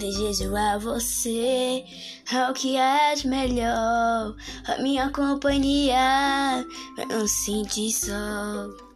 Desejo a você ao que é de melhor, a minha companhia, pra não sentir sol.